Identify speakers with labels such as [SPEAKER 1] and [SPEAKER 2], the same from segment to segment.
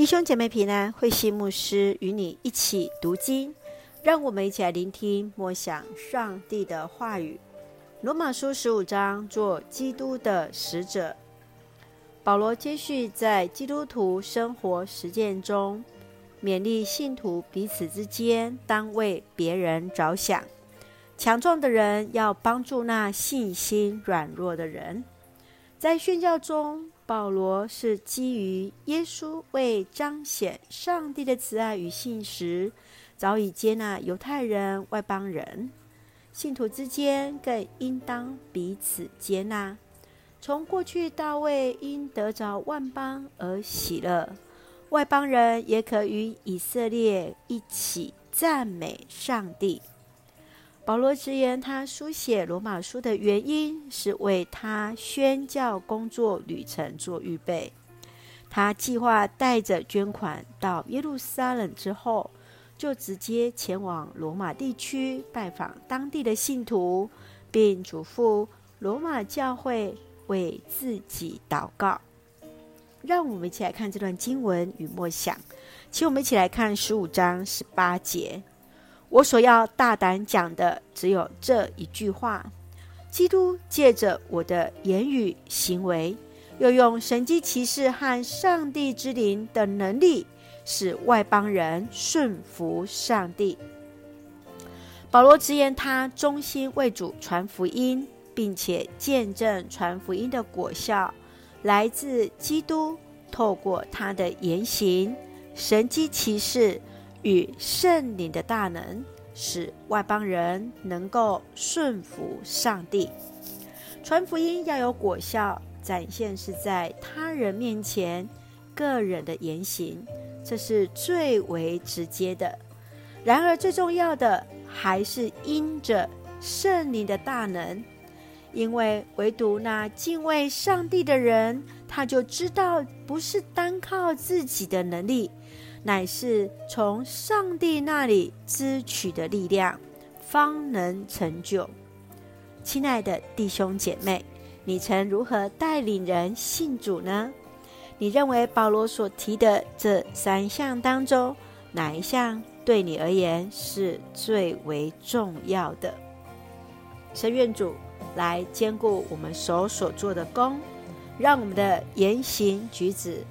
[SPEAKER 1] 弟兄姐妹平安，慧心牧师与你一起读经，让我们一起来聆听默想上帝的话语。罗马书十五章，做基督的使者。保罗接续在基督徒生活实践中，勉励信徒彼此之间当为别人着想，强壮的人要帮助那信心软弱的人。在宣教中，保罗是基于耶稣为彰显上帝的慈爱与信实，早已接纳犹太人、外邦人，信徒之间更应当彼此接纳。从过去大卫因得着万邦而喜乐，外邦人也可与以色列一起赞美上帝。保罗直言，他书写罗马书的原因是为他宣教工作旅程做预备。他计划带着捐款到耶路撒冷之后，就直接前往罗马地区拜访当地的信徒，并嘱咐罗马教会为自己祷告。让我们一起来看这段经文与默想，请我们一起来看十五章十八节。我所要大胆讲的只有这一句话：基督借着我的言语行为，又用神机骑士和上帝之灵的能力，使外邦人顺服上帝。保罗直言，他忠心为主传福音，并且见证传福音的果效来自基督透过他的言行、神机骑士。与圣灵的大能，使外邦人能够顺服上帝。传福音要有果效，展现是在他人面前个人的言行，这是最为直接的。然而，最重要的还是因着圣灵的大能，因为唯独那敬畏上帝的人，他就知道不是单靠自己的能力。乃是从上帝那里支取的力量，方能成就。亲爱的弟兄姐妹，你曾如何带领人信主呢？你认为保罗所提的这三项当中，哪一项对你而言是最为重要的？神愿主来兼顾我们手所做的工，让我们的言行举止。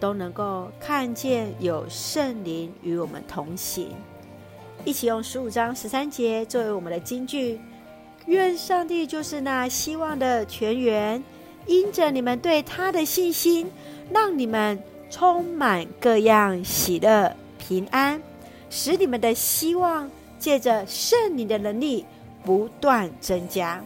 [SPEAKER 1] 都能够看见有圣灵与我们同行，一起用十五章十三节作为我们的金句。愿上帝就是那希望的泉源，因着你们对他的信心，让你们充满各样喜乐平安，使你们的希望借着圣灵的能力不断增加。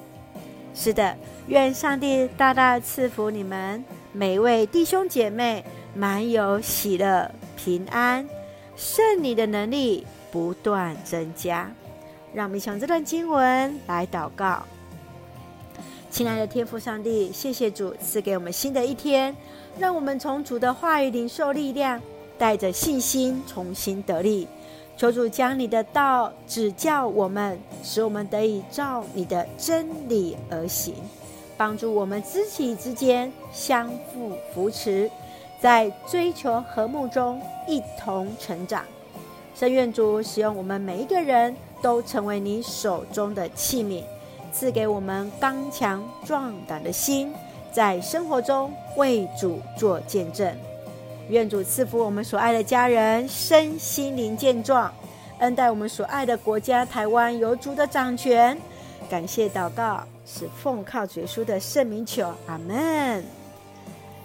[SPEAKER 1] 是的，愿上帝大大赐福你们每一位弟兄姐妹。满有喜乐、平安，圣灵的能力不断增加。让我们从这段经文来祷告。亲爱的天父上帝，谢谢主赐给我们新的一天，让我们从主的话语领受力量，带着信心重新得力。求主将你的道指教我们，使我们得以照你的真理而行，帮助我们肢体之间相互扶持。在追求和睦中一同成长，圣愿主使用我们每一个人都成为你手中的器皿，赐给我们刚强壮胆的心，在生活中为主做见证。愿主赐福我们所爱的家人身心灵健壮，恩待我们所爱的国家台湾有主的掌权。感谢祷告是奉靠主耶稣的圣名求，阿门。